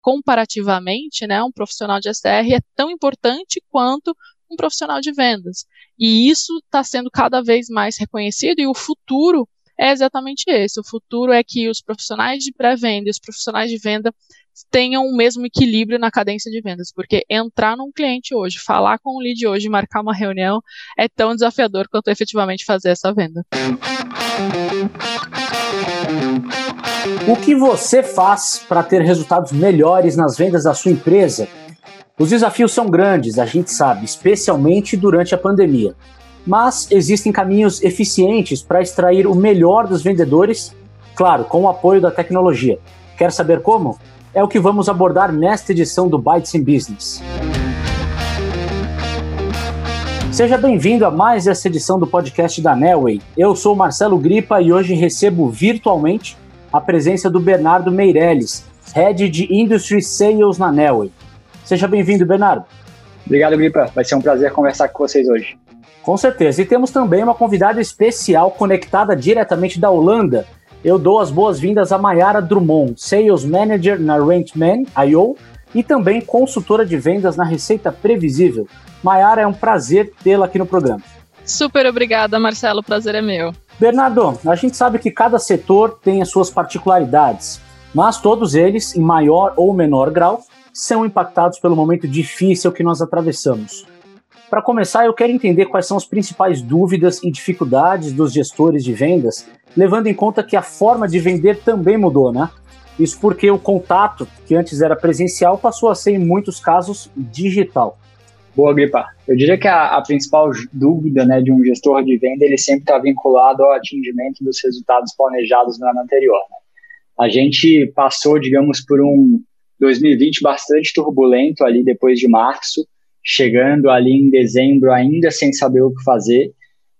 comparativamente, né, um profissional de SDR é tão importante quanto um profissional de vendas. E isso está sendo cada vez mais reconhecido e o futuro é exatamente esse. O futuro é que os profissionais de pré-venda e os profissionais de venda tenham o mesmo equilíbrio na cadência de vendas, porque entrar num cliente hoje, falar com o lead hoje, marcar uma reunião é tão desafiador quanto efetivamente fazer essa venda. O que você faz para ter resultados melhores nas vendas da sua empresa? Os desafios são grandes, a gente sabe, especialmente durante a pandemia. Mas existem caminhos eficientes para extrair o melhor dos vendedores, claro, com o apoio da tecnologia. Quer saber como? É o que vamos abordar nesta edição do Bytes in Business. Seja bem-vindo a mais essa edição do podcast da Nelway. Eu sou Marcelo Gripa e hoje recebo virtualmente a presença do Bernardo Meirelles, Head de Industry Sales na Nelway. Seja bem-vindo, Bernardo. Obrigado, Gripa. Vai ser um prazer conversar com vocês hoje. Com certeza. E temos também uma convidada especial conectada diretamente da Holanda. Eu dou as boas-vindas a Mayara Drummond, Sales Manager na Rentman IO e também consultora de vendas na Receita Previsível. Mayara, é um prazer tê-la aqui no programa. Super obrigada, Marcelo. O prazer é meu. Bernardo, a gente sabe que cada setor tem as suas particularidades, mas todos eles, em maior ou menor grau, são impactados pelo momento difícil que nós atravessamos. Para começar, eu quero entender quais são as principais dúvidas e dificuldades dos gestores de vendas, levando em conta que a forma de vender também mudou, né? Isso porque o contato, que antes era presencial, passou a ser, em muitos casos, digital. Boa, Gripa. Eu diria que a, a principal dúvida né, de um gestor de venda, ele sempre está vinculado ao atingimento dos resultados planejados no ano anterior. Né? A gente passou, digamos, por um 2020 bastante turbulento ali depois de março, chegando ali em dezembro ainda sem saber o que fazer.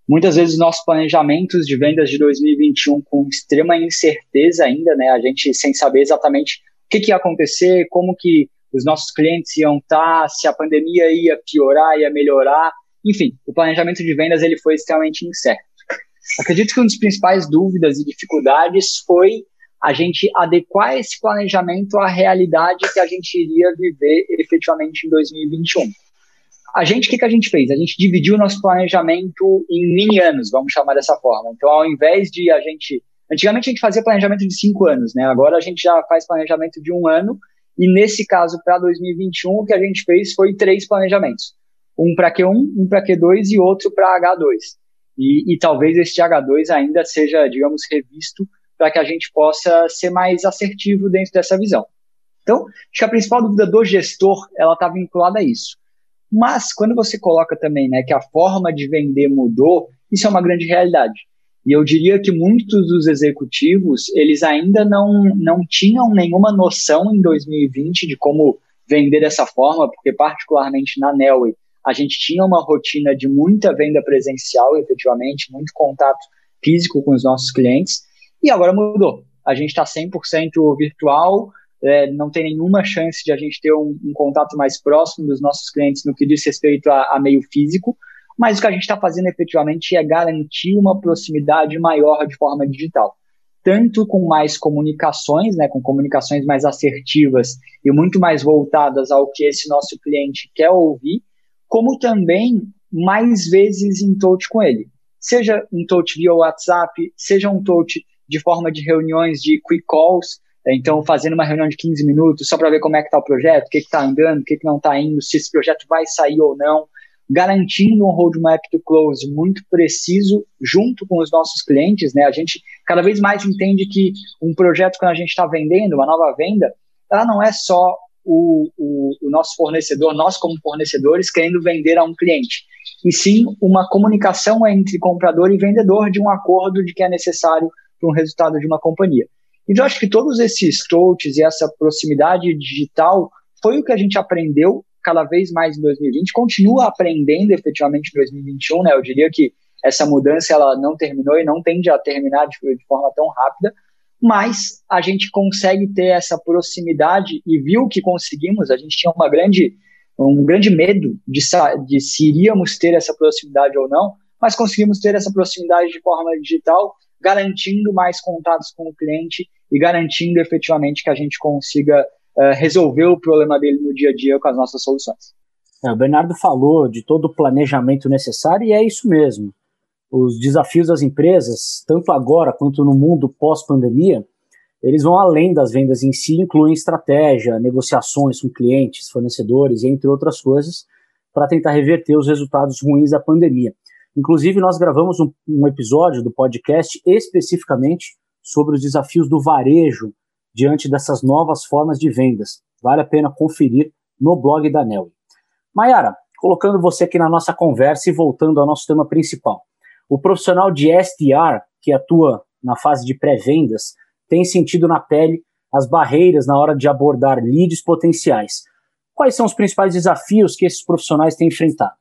Muitas vezes nossos planejamentos de vendas de 2021 com extrema incerteza ainda, né? A gente sem saber exatamente o que, que ia acontecer, como que os nossos clientes iam estar, se a pandemia ia piorar, ia melhorar. Enfim, o planejamento de vendas ele foi extremamente incerto. Acredito que uma das principais dúvidas e dificuldades foi a gente adequar esse planejamento à realidade que a gente iria viver efetivamente em 2021. A gente, o que, que a gente fez? A gente dividiu o nosso planejamento em mini anos, vamos chamar dessa forma. Então, ao invés de a gente. Antigamente a gente fazia planejamento de cinco anos, né? Agora a gente já faz planejamento de um ano. E nesse caso, para 2021, o que a gente fez foi três planejamentos: um para Q1, um para Q2 e outro para H2. E, e talvez este H2 ainda seja, digamos, revisto para que a gente possa ser mais assertivo dentro dessa visão. Então, acho que a principal dúvida do gestor, ela está vinculada a isso. Mas, quando você coloca também né, que a forma de vender mudou, isso é uma grande realidade. E eu diria que muitos dos executivos, eles ainda não, não tinham nenhuma noção em 2020 de como vender dessa forma, porque particularmente na Nelway, a gente tinha uma rotina de muita venda presencial, efetivamente, muito contato físico com os nossos clientes, e agora mudou. A gente está 100% virtual, é, não tem nenhuma chance de a gente ter um, um, contato mais próximo dos nossos clientes no que diz respeito a, a meio físico, mas o que a gente está fazendo efetivamente é garantir uma proximidade maior de forma digital. Tanto com mais comunicações, né, com comunicações mais assertivas e muito mais voltadas ao que esse nosso cliente quer ouvir, como também mais vezes em touch com ele. Seja um touch via WhatsApp, seja um touch de forma de reuniões de quick calls, é, então fazendo uma reunião de 15 minutos só para ver como é que está o projeto, o que está andando, o que, que não está indo, se esse projeto vai sair ou não, garantindo um roadmap to close muito preciso junto com os nossos clientes, né? A gente cada vez mais entende que um projeto quando a gente está vendendo, uma nova venda, ela não é só o, o, o, nosso fornecedor, nós como fornecedores, querendo vender a um cliente, e sim uma comunicação entre comprador e vendedor de um acordo de que é necessário para um resultado de uma companhia. Então, acho que todos esses touches e essa proximidade digital foi o que a gente aprendeu cada vez mais em 2020, continua aprendendo efetivamente em 2021, né? Eu diria que essa mudança ela não terminou e não tende a terminar de, de forma tão rápida, mas a gente consegue ter essa proximidade e viu que conseguimos. A gente tinha uma grande, um grande medo de, de se iríamos ter essa proximidade ou não, mas conseguimos ter essa proximidade de forma digital garantindo mais contatos com o cliente e garantindo efetivamente que a gente consiga uh, resolver o problema dele no dia a dia com as nossas soluções. É, o Bernardo falou de todo o planejamento necessário e é isso mesmo. Os desafios das empresas, tanto agora quanto no mundo pós-pandemia, eles vão além das vendas em si, incluem estratégia, negociações com clientes, fornecedores, entre outras coisas, para tentar reverter os resultados ruins da pandemia. Inclusive, nós gravamos um, um, episódio do podcast especificamente sobre os desafios do varejo diante dessas novas formas de vendas. Vale a pena conferir no blog da Nelly. Mayara, colocando você aqui na nossa conversa e voltando ao nosso tema principal. O profissional de SDR, que atua na fase de pré-vendas, tem sentido na pele as barreiras na hora de abordar leads potenciais. Quais são os principais desafios que esses profissionais têm enfrentado?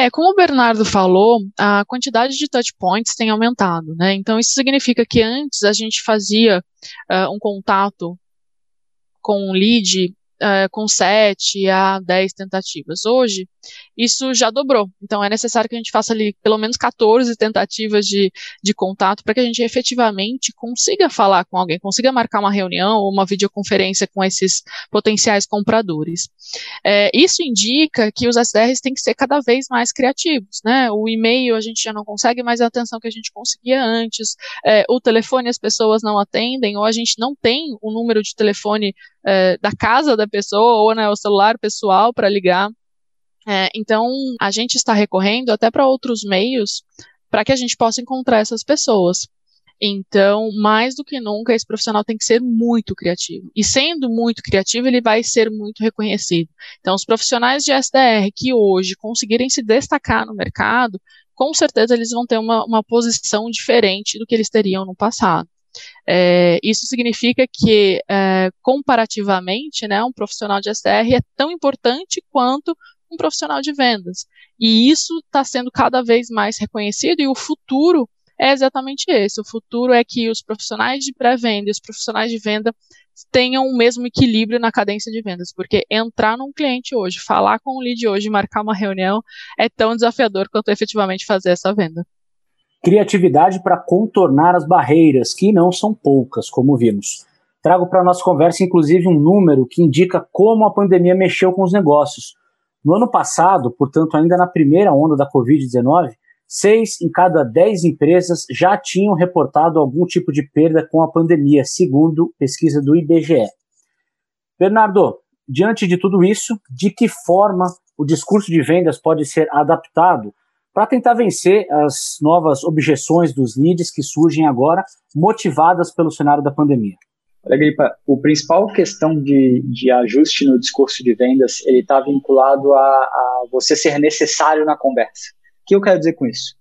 É, como o Bernardo falou, a quantidade de touch points tem aumentado, né? Então isso significa que antes a gente fazia uh, um contato com um lead uh, com 7 a 10 tentativas. Hoje, isso já dobrou. Então, é necessário que a gente faça ali pelo menos 14 tentativas de, de contato para que a gente efetivamente consiga falar com alguém, consiga marcar uma reunião ou uma videoconferência com esses potenciais compradores. É, isso indica que os SDRs têm que ser cada vez mais criativos. Né? O e-mail a gente já não consegue mais a atenção que a gente conseguia antes, é, o telefone as pessoas não atendem, ou a gente não tem o número de telefone é, da casa da pessoa ou né, o celular pessoal para ligar. É, então, a gente está recorrendo até para outros meios para que a gente possa encontrar essas pessoas. Então, mais do que nunca, esse profissional tem que ser muito criativo. E sendo muito criativo, ele vai ser muito reconhecido. Então, os profissionais de SDR que hoje conseguirem se destacar no mercado, com certeza eles vão ter uma, uma posição diferente do que eles teriam no passado. É, isso significa que, é, comparativamente, né, um profissional de SDR é tão importante quanto um profissional de vendas. E isso está sendo cada vez mais reconhecido, e o futuro é exatamente esse. O futuro é que os profissionais de pré-venda e os profissionais de venda tenham o mesmo equilíbrio na cadência de vendas, porque entrar num cliente hoje, falar com o lead hoje, marcar uma reunião, é tão desafiador quanto efetivamente fazer essa venda criatividade para contornar as barreiras, que não são poucas, como vimos. Trago para a nossa conversa, inclusive, um número que indica como a pandemia mexeu com os negócios. No ano passado, portanto, ainda na primeira onda da Covid-19, seis em cada dez empresas já tinham reportado algum tipo de perda com a pandemia, segundo pesquisa do IBGE. Bernardo, diante de tudo isso, de que forma o discurso de vendas pode ser adaptado para tentar vencer as novas objeções dos leads que surgem agora, motivadas pelo cenário da pandemia? Olha, Gripa, o principal questão de, de ajuste no discurso de vendas, ele está vinculado a, a você ser necessário na conversa. O que eu quero dizer com isso?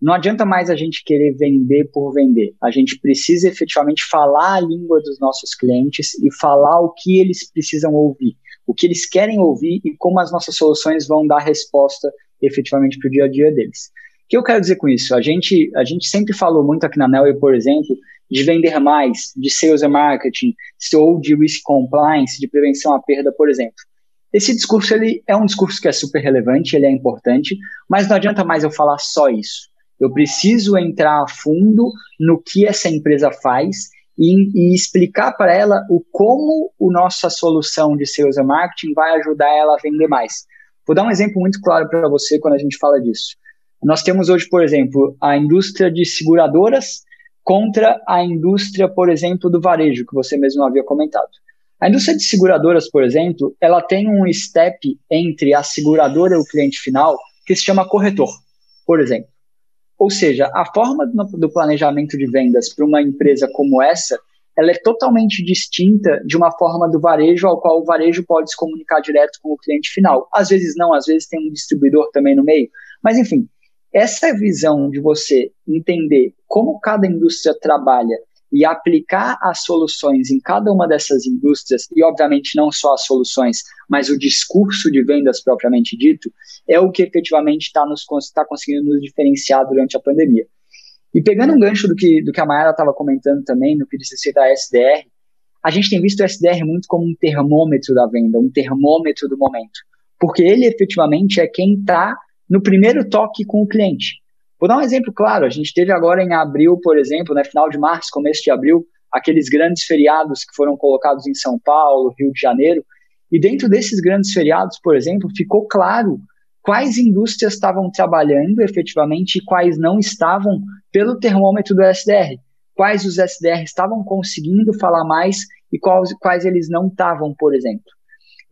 Não adianta mais a gente querer vender por vender. A gente precisa efetivamente falar a língua dos nossos clientes e falar o que eles precisam ouvir, o que eles querem ouvir e como as nossas soluções vão dar resposta efetivamente para o dia a dia deles. O que eu quero dizer com isso? A gente, a gente sempre falou muito aqui na Nelway, por exemplo, de vender mais, de sales and marketing, ou de risk compliance, de prevenção à perda, por exemplo. Esse discurso ele é um discurso que é super relevante, ele é importante, mas não adianta mais eu falar só isso. Eu preciso entrar a fundo no que essa empresa faz e, e explicar para ela o como a nossa solução de sales and marketing vai ajudar ela a vender mais. Vou dar um exemplo muito claro para você quando a gente fala disso. Nós temos hoje, por exemplo, a indústria de seguradoras contra a indústria, por exemplo, do varejo, que você mesmo havia comentado. A indústria de seguradoras, por exemplo, ela tem um step entre a seguradora e o cliente final que se chama corretor, por exemplo. Ou seja, a forma do planejamento de vendas para uma empresa como essa ela é totalmente distinta de uma forma do varejo ao qual o varejo pode se comunicar direto com o cliente final. Às vezes não, às vezes tem um distribuidor também no meio. Mas enfim, essa visão de você entender como cada indústria trabalha e aplicar as soluções em cada uma dessas indústrias, e obviamente não só as soluções, mas o discurso de vendas propriamente dito, é o que efetivamente está tá conseguindo nos diferenciar durante a pandemia. E pegando um gancho do que, do que a Mayara estava comentando também, no que diz respeito à SDR, a gente tem visto o SDR muito como um termômetro da venda, um termômetro do momento. Porque ele efetivamente é quem está no primeiro toque com o cliente. Vou dar um exemplo claro, a gente teve agora em abril, por exemplo, né, final de março, começo de abril, aqueles grandes feriados que foram colocados em São Paulo, Rio de Janeiro, e dentro desses grandes feriados, por exemplo, ficou claro quais indústrias estavam trabalhando efetivamente e quais não estavam pelo termômetro do SDR. Quais os SDR estavam conseguindo falar mais e quais, quais eles não estavam, por exemplo.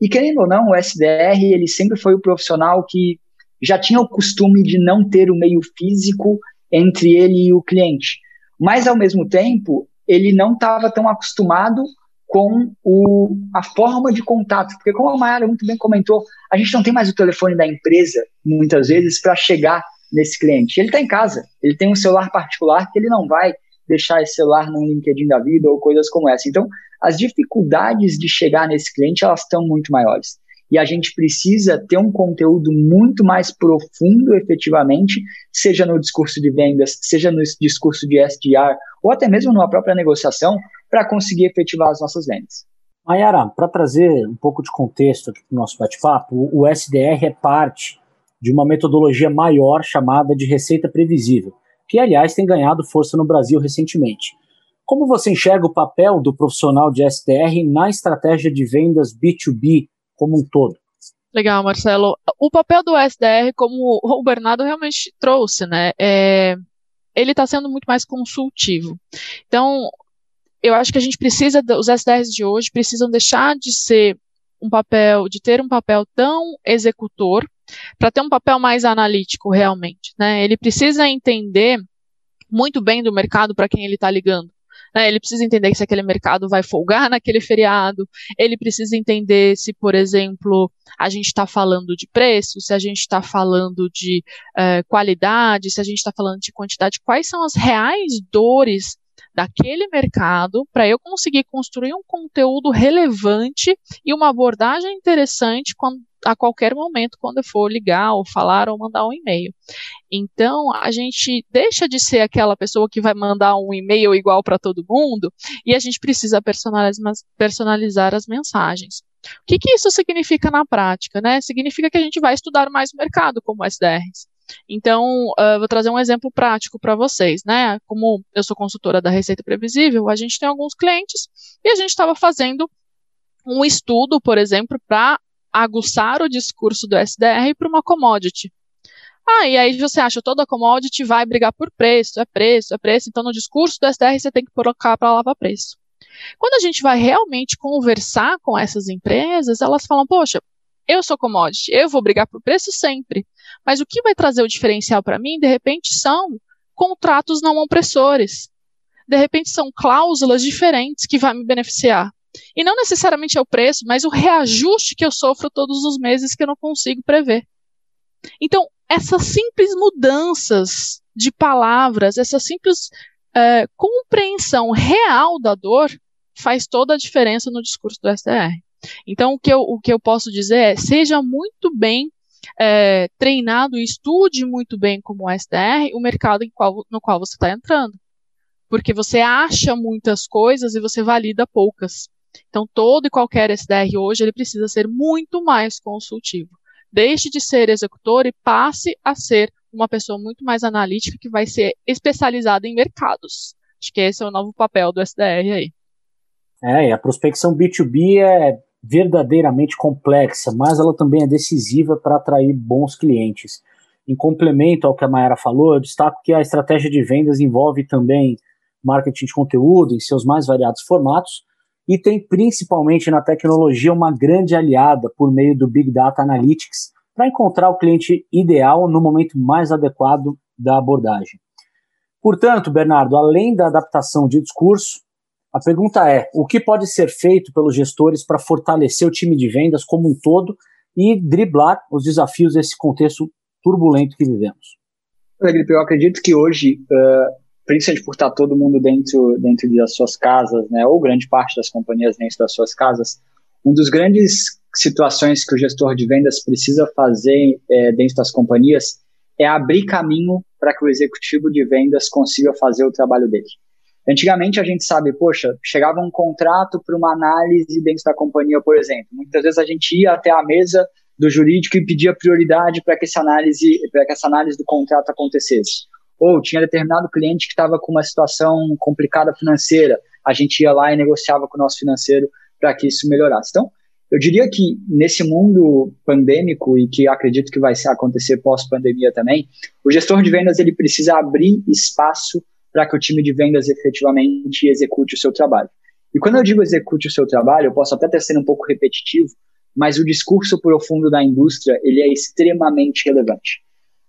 E querendo ou não, o SDR ele sempre foi o profissional que já tinha o costume de não ter o meio físico entre ele e o cliente. Mas, ao mesmo tempo, ele não estava tão acostumado com o, a forma de contato. Porque, como a Mayara muito bem comentou, a gente não tem mais o telefone da empresa, muitas vezes, para chegar nesse cliente. Ele está em casa, ele tem um celular particular que ele não vai deixar esse celular no LinkedIn da vida ou coisas como essa. Então, as dificuldades de chegar nesse cliente, elas estão muito maiores e a gente precisa ter um conteúdo muito mais profundo, efetivamente, seja no discurso de vendas, seja no discurso de SDR, ou até mesmo numa própria negociação, para conseguir efetivar as nossas vendas. Mayara, para trazer um pouco de contexto aqui para o nosso bate-papo, o SDR é parte de uma metodologia maior chamada de receita previsível, que, aliás, tem ganhado força no Brasil recentemente. Como você enxerga o papel do profissional de SDR na estratégia de vendas B2B como um todo. Legal, Marcelo. O papel do SDR, como o Bernardo realmente trouxe, né? É, ele está sendo muito mais consultivo. Então, eu acho que a gente precisa, os SDRs de hoje precisam deixar de ser um papel, de ter um papel tão executor, para ter um papel mais analítico realmente. Né? Ele precisa entender muito bem do mercado para quem ele está ligando. Né? Ele precisa entender se aquele mercado vai folgar naquele feriado, ele precisa entender se, por exemplo, a gente está falando de preço, se a gente está falando de uh, qualidade, se a gente está falando de quantidade, quais são as reais dores daquele mercado para eu conseguir construir um conteúdo relevante e uma abordagem interessante quando, a qualquer momento quando eu for ligar ou falar ou mandar um e-mail. Então, a gente deixa de ser aquela pessoa que vai mandar um e-mail igual para todo mundo e a gente precisa personalizar, as mensagens. O que, que isso significa na prática? Né? Significa que a gente vai estudar mais o mercado como SDRs. Então, uh, vou trazer um exemplo prático para vocês, né? Como eu sou consultora da Receita Previsível, a gente tem alguns clientes e a gente estava fazendo um estudo, por exemplo, para aguçar o discurso do SDR para uma commodity. Ah, e aí você acha toda commodity vai brigar por preço, é preço, é preço, então no discurso do SDR você tem que colocar para lavar preço. Quando a gente vai realmente conversar com essas empresas, elas falam, poxa, eu sou commodity, eu vou brigar por preço sempre. Mas o que vai trazer o diferencial para mim, de repente, são contratos não opressores. De repente, são cláusulas diferentes que vai me beneficiar. E não necessariamente é o preço, mas o reajuste que eu sofro todos os meses que eu não consigo prever. Então, essas simples mudanças de palavras, essa simples é, compreensão real da dor faz toda a diferença no discurso do SDR. Então, o que eu, o que eu posso dizer é: seja muito bem é, treinado estude muito bem como SDR o mercado qual, no qual você está entrando. Porque você acha muitas coisas e você valida poucas. Então, todo e qualquer SDR hoje ele precisa ser muito mais consultivo. Deixe de ser executor e passe a ser uma pessoa muito mais analítica que vai ser especializada em mercados. Acho que esse é o novo papel do SDR aí. É, e a prospecção B2B é verdadeiramente complexa, mas ela também é decisiva para atrair bons clientes. Em complemento ao que a Mayara falou, eu destaco que a estratégia de vendas envolve também marketing de conteúdo em seus mais variados formatos e tem principalmente na tecnologia uma grande aliada por meio do Big Data Analytics para encontrar o cliente ideal no momento mais adequado da abordagem. Portanto, Bernardo, além da adaptação de discurso, a pergunta é: o que pode ser feito pelos gestores para fortalecer o time de vendas como um todo e driblar os desafios desse contexto turbulento que vivemos? Felipe, eu acredito que hoje, principalmente por estar todo mundo dentro, dentro das suas casas, né, ou grande parte das companhias dentro das suas casas, um dos grandes situações que o gestor de vendas precisa fazer é, dentro das companhias é abrir caminho para que o executivo de vendas consiga fazer o trabalho dele. Antigamente a gente sabe, poxa, chegava um contrato para uma análise dentro da companhia, por exemplo. Muitas vezes a gente ia até a mesa do jurídico e pedia prioridade para que essa análise, para que essa análise do contrato acontecesse. Ou tinha determinado cliente que estava com uma situação complicada financeira. a gente ia lá e negociava com o nosso financeiro para que isso melhorasse. Então, eu diria que nesse mundo pandêmico e que acredito que vai acontecer pós-pandemia também, o gestor de vendas ele precisa abrir espaço para que o time de vendas efetivamente execute o seu trabalho. E quando eu digo execute o seu trabalho, eu posso até estar sendo um pouco repetitivo, mas o discurso profundo da indústria ele é extremamente relevante.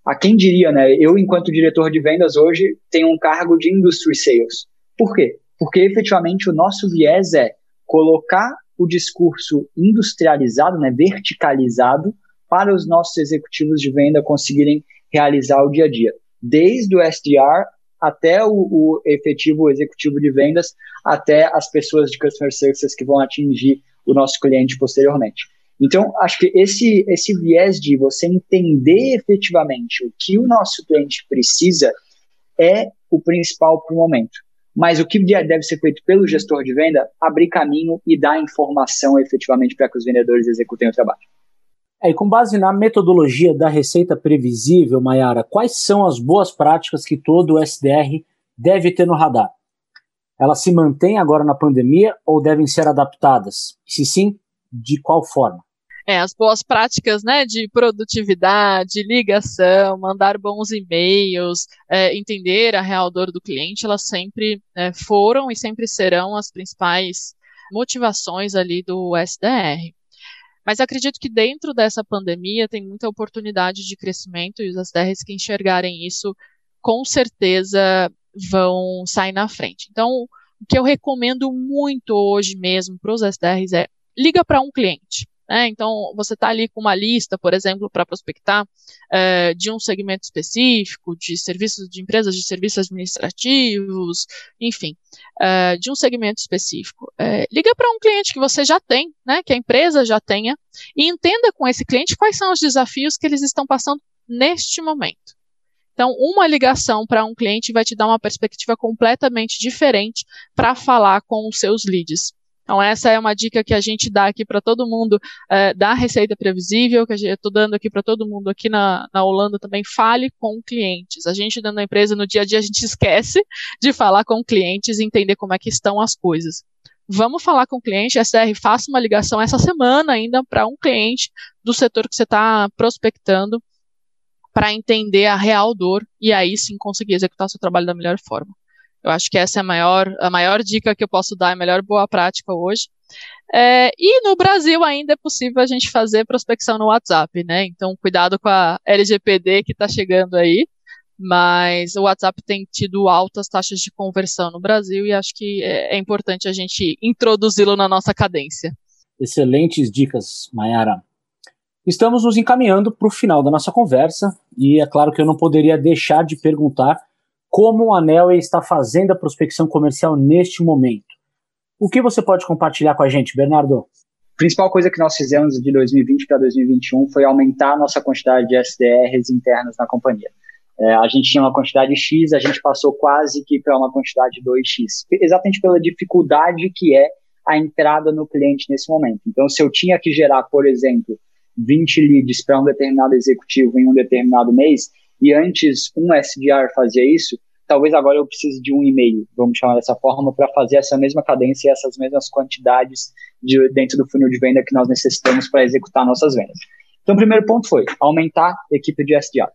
A quem diria, né? Eu, enquanto diretor de vendas hoje, tenho um cargo de industry sales. Por quê? Porque efetivamente o nosso viés é colocar o discurso industrializado, né, verticalizado, para os nossos executivos de venda conseguirem realizar o dia a dia. Desde o SDR até o, o efetivo executivo de vendas, até as pessoas de customer services que vão atingir o nosso cliente posteriormente. Então, acho que esse, esse viés de você entender efetivamente o que o nosso cliente precisa é o principal para o momento. Mas o que deve ser feito pelo gestor de venda? Abrir caminho e dar informação efetivamente para que os vendedores executem o trabalho. É, e com base na metodologia da receita previsível, Mayara, quais são as boas práticas que todo SDR deve ter no radar? Elas se mantêm agora na pandemia ou devem ser adaptadas? Se sim, de qual forma? É, as boas práticas né, de produtividade, ligação, mandar bons e-mails, é, entender a real dor do cliente, elas sempre é, foram e sempre serão as principais motivações ali do SDR. Mas acredito que dentro dessa pandemia tem muita oportunidade de crescimento e os SDRs que enxergarem isso, com certeza vão sair na frente. Então, o que eu recomendo muito hoje mesmo para os SDRs é liga para um cliente. Né? Então, você está ali com uma lista, por exemplo, para prospectar é, de um segmento específico, de serviços de empresas de serviços administrativos, enfim, é, de um segmento específico. É, liga para um cliente que você já tem, né, que a empresa já tenha, e entenda com esse cliente quais são os desafios que eles estão passando neste momento. Então, uma ligação para um cliente vai te dar uma perspectiva completamente diferente para falar com os seus leads. Então, essa é uma dica que a gente dá aqui para todo mundo é, da receita previsível, que eu estou dando aqui para todo mundo aqui na, na Holanda também. Fale com clientes. A gente, dentro da empresa, no dia a dia, a gente esquece de falar com clientes e entender como é que estão as coisas. Vamos falar com o cliente, SR, faça uma ligação essa semana ainda para um cliente do setor que você está prospectando para entender a real dor e aí sim conseguir executar seu trabalho da melhor forma. Eu acho que essa é a maior, a maior dica que eu posso dar, a melhor boa prática hoje. É, e no Brasil ainda é possível a gente fazer prospecção no WhatsApp, né? Então, cuidado com a LGPD que está chegando aí. Mas o WhatsApp tem tido altas taxas de conversão no Brasil e acho que é, é importante a gente introduzi-lo na nossa cadência. Excelentes dicas, Mayara. Estamos nos encaminhando para o final da nossa conversa e é claro que eu não poderia deixar de perguntar como a Nelway está fazendo a prospecção comercial neste momento. O que você pode compartilhar com a gente, Bernardo? A principal coisa que nós fizemos de 2020 para 2021 foi aumentar a nossa quantidade de SDRs internos na companhia. É, a gente tinha uma quantidade X, a gente passou quase que para uma quantidade 2X, exatamente pela dificuldade que é a entrada no cliente nesse momento. Então, se eu tinha que gerar, por exemplo, 20 leads para um determinado executivo em um determinado mês, e antes um SDR fazia isso, talvez agora eu precise de um e-mail, vamos chamar dessa forma, para fazer essa mesma cadência e essas mesmas quantidades de, dentro do funil de venda que nós necessitamos para executar nossas vendas. Então, o primeiro ponto foi aumentar a equipe de SDR.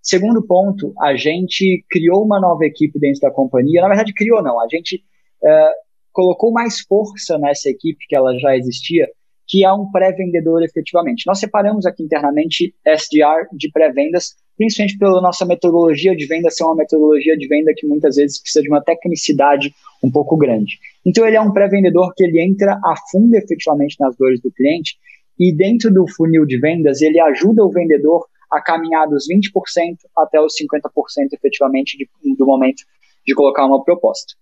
Segundo ponto, a gente criou uma nova equipe dentro da companhia. Na verdade, criou não, a gente uh, colocou mais força nessa equipe que ela já existia, que é um pré-vendedor efetivamente. Nós separamos aqui internamente SDR de pré-vendas principalmente pela nossa metodologia de venda ser uma metodologia de venda que muitas vezes precisa de uma tecnicidade um pouco grande. Então ele é um pré-vendedor que ele entra a fundo efetivamente nas dores do cliente e dentro do funil de vendas ele ajuda o vendedor a caminhar dos 20% até os 50% efetivamente de, do momento de colocar uma proposta.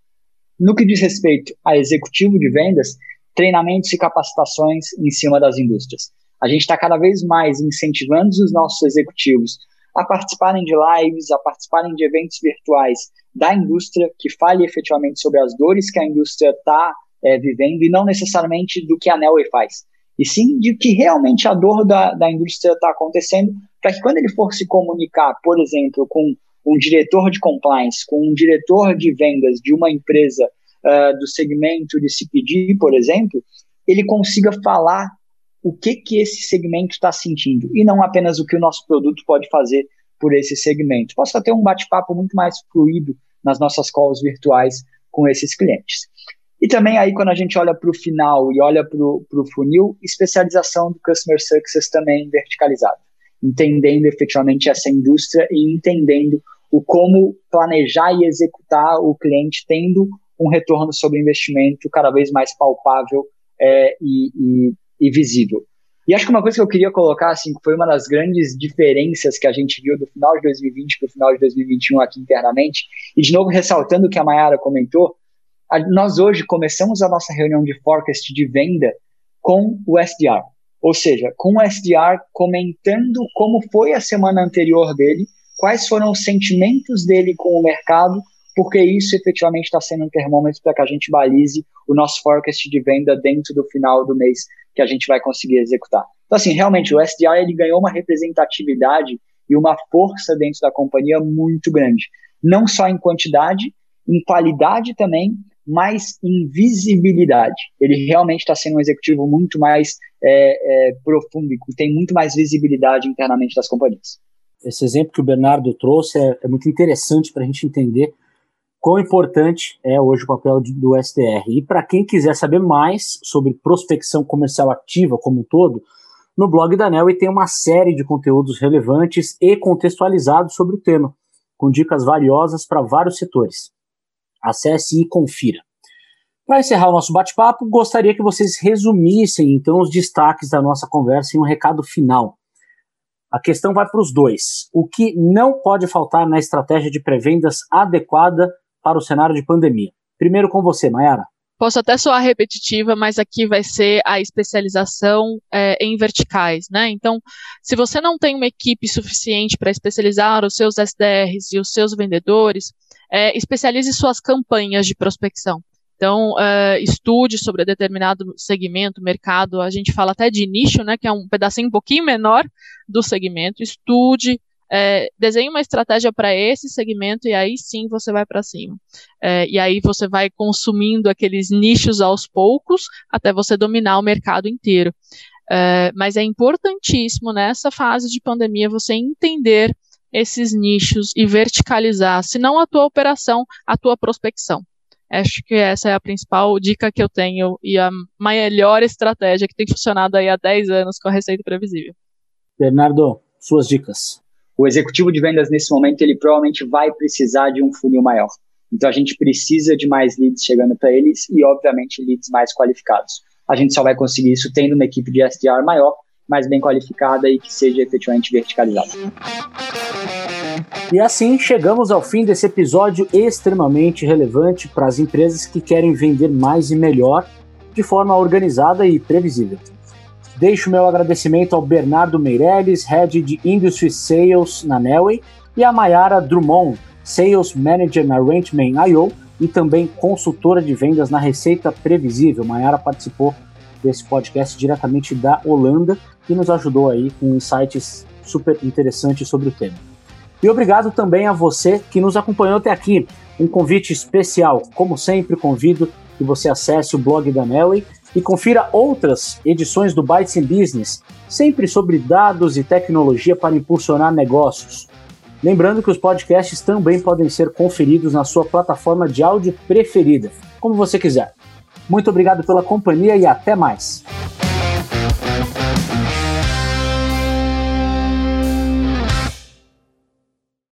No que diz respeito a executivo de vendas, treinamentos e capacitações em cima das indústrias. A gente está cada vez mais incentivando os nossos executivos a participarem de lives, a participarem de eventos virtuais da indústria, que fale efetivamente sobre as dores que a indústria está é, vivendo e não necessariamente do que a Nelway faz, e sim de que realmente a dor da, da indústria está acontecendo, para que quando ele for se comunicar, por exemplo, com um diretor de compliance, com um diretor de vendas de uma empresa uh, do segmento de CPG, por exemplo, ele consiga falar o que, que esse segmento está sentindo e não apenas o que o nosso produto pode fazer por esse segmento. Possa ter um bate-papo muito mais fluido nas nossas calls virtuais com esses clientes. E também aí quando a gente olha para o final e olha para o funil, especialização do Customer Success também verticalizado, entendendo efetivamente essa indústria e entendendo o como planejar e executar o cliente tendo um retorno sobre investimento cada vez mais palpável é, e, e, e, visível. E acho que uma coisa que eu queria colocar, assim, que foi uma das grandes diferenças que a gente viu do final de 2020 para o final de 2021 aqui internamente, e de novo ressaltando o que a Mayara comentou, a, nós hoje começamos a nossa reunião de forecast de venda com o SDR, ou seja, com o SDR comentando como foi a semana anterior dele, quais foram os sentimentos dele com o mercado, porque isso efetivamente está sendo um termômetro para que a gente balize o nosso forecast de venda dentro do final do mês que a gente vai conseguir executar. Então, assim, realmente o SDR ele ganhou uma representatividade e uma força dentro da companhia muito grande, não só em quantidade, em qualidade também, mas em visibilidade. Ele realmente está sendo um executivo muito mais é, é, profundo e tem muito mais visibilidade internamente das companhias. Esse exemplo que o Bernardo trouxe é, é muito interessante para a gente entender quão importante é hoje o papel do SDR. E para quem quiser saber mais sobre prospecção comercial ativa como um todo, no blog da Nelly tem uma série de conteúdos relevantes e contextualizados sobre o tema, com dicas valiosas para vários setores. Acesse e confira. Para encerrar o nosso bate-papo, gostaria que vocês resumissem então os destaques da nossa conversa em um recado final. A questão vai para os dois. O que não pode faltar na estratégia de pré-vendas adequada para o cenário de pandemia? Primeiro com você, Mayara. Posso até soar repetitiva, mas aqui vai ser a especialização é, em verticais, né? Então, se você não tem uma equipe suficiente para especializar os seus SDRs e os seus vendedores, é, especialize suas campanhas de prospecção. Então, é, estude sobre determinado segmento, mercado, a gente fala até de nicho, né, que é um pedacinho um pouquinho menor do segmento, estude, é, desenhe uma estratégia para esse segmento e aí sim você vai para cima. É, e aí você vai consumindo aqueles nichos aos poucos até você dominar o mercado inteiro. É, mas é importantíssimo nessa fase de pandemia você entender esses nichos e verticalizar, se não a tua operação, a tua prospecção. Acho que essa é a principal dica que eu tenho e a melhor estratégia que tem funcionado aí há 10 anos com a Receita Previsível. Bernardo, suas dicas o executivo de vendas nesse momento ele provavelmente vai precisar de um funil maior. Então a gente precisa de mais leads chegando para eles e obviamente leads mais qualificados. A gente só vai conseguir isso tendo uma equipe de SDR maior, mais bem qualificada e que seja efetivamente verticalizada. E assim chegamos ao fim desse episódio extremamente relevante para as empresas que querem vender mais e melhor de forma organizada e previsível. Deixo meu agradecimento ao Bernardo Meirelles, Head de Industry Sales na Nelway, e a Mayara Drummond, Sales Manager na Ranchman.io e também consultora de vendas na Receita Previsível. Mayara participou desse podcast diretamente da Holanda e nos ajudou aí com insights super interessantes sobre o tema. E obrigado também a você que nos acompanhou até aqui. Um convite especial, como sempre, convido que você acesse o blog da Nelway e confira outras edições do Bytes in Business, sempre sobre dados e tecnologia para impulsionar negócios. Lembrando que os podcasts também podem ser conferidos na sua plataforma de áudio preferida, como você quiser. Muito obrigado pela companhia e até mais.